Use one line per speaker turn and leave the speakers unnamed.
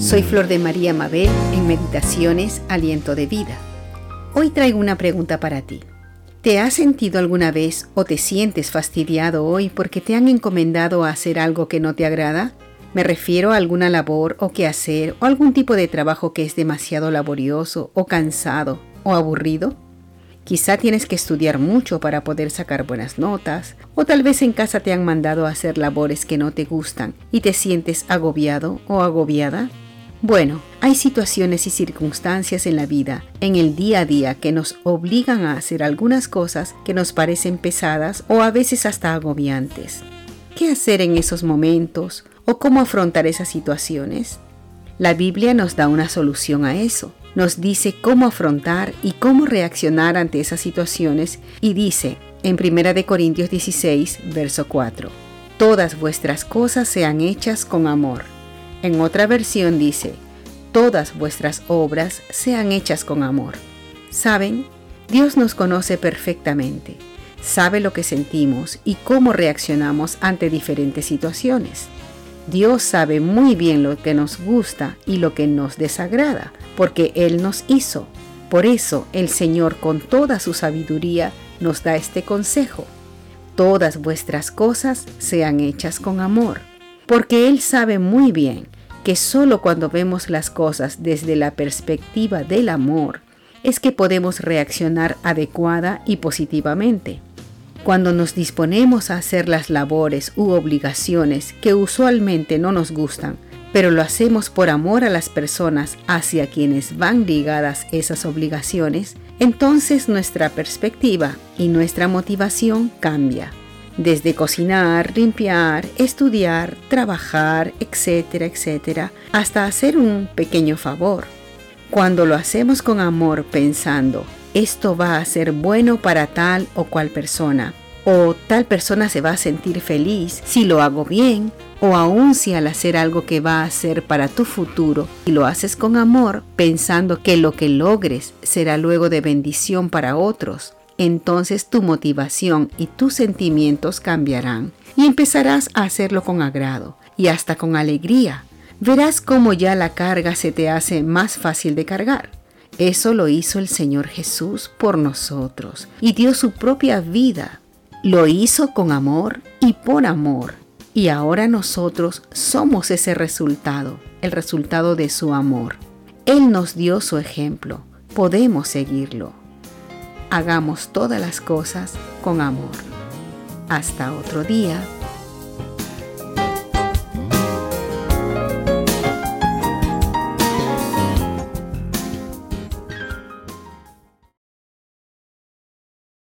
Soy Flor de María Mabel en Meditaciones Aliento de Vida. Hoy traigo una pregunta para ti. ¿Te has sentido alguna vez o te sientes fastidiado hoy porque te han encomendado a hacer algo que no te agrada? Me refiero a alguna labor o quehacer o algún tipo de trabajo que es demasiado laborioso o cansado o aburrido. Quizá tienes que estudiar mucho para poder sacar buenas notas, o tal vez en casa te han mandado a hacer labores que no te gustan y te sientes agobiado o agobiada. Bueno, hay situaciones y circunstancias en la vida, en el día a día, que nos obligan a hacer algunas cosas que nos parecen pesadas o a veces hasta agobiantes. ¿Qué hacer en esos momentos o cómo afrontar esas situaciones? La Biblia nos da una solución a eso. Nos dice cómo afrontar y cómo reaccionar ante esas situaciones y dice en 1 Corintios 16, verso 4, Todas vuestras cosas sean hechas con amor en otra versión dice, todas vuestras obras sean hechas con amor. ¿Saben? Dios nos conoce perfectamente, sabe lo que sentimos y cómo reaccionamos ante diferentes situaciones. Dios sabe muy bien lo que nos gusta y lo que nos desagrada, porque Él nos hizo. Por eso el Señor con toda su sabiduría nos da este consejo. Todas vuestras cosas sean hechas con amor porque Él sabe muy bien que solo cuando vemos las cosas desde la perspectiva del amor es que podemos reaccionar adecuada y positivamente. Cuando nos disponemos a hacer las labores u obligaciones que usualmente no nos gustan, pero lo hacemos por amor a las personas hacia quienes van ligadas esas obligaciones, entonces nuestra perspectiva y nuestra motivación cambia desde cocinar, limpiar, estudiar, trabajar, etcétera, etcétera, hasta hacer un pequeño favor. Cuando lo hacemos con amor pensando, esto va a ser bueno para tal o cual persona, o tal persona se va a sentir feliz si lo hago bien, o aun si al hacer algo que va a ser para tu futuro y lo haces con amor, pensando que lo que logres será luego de bendición para otros, entonces tu motivación y tus sentimientos cambiarán y empezarás a hacerlo con agrado y hasta con alegría. Verás cómo ya la carga se te hace más fácil de cargar. Eso lo hizo el Señor Jesús por nosotros y dio su propia vida. Lo hizo con amor y por amor. Y ahora nosotros somos ese resultado, el resultado de su amor. Él nos dio su ejemplo. Podemos seguirlo hagamos todas las cosas con amor. Hasta otro día.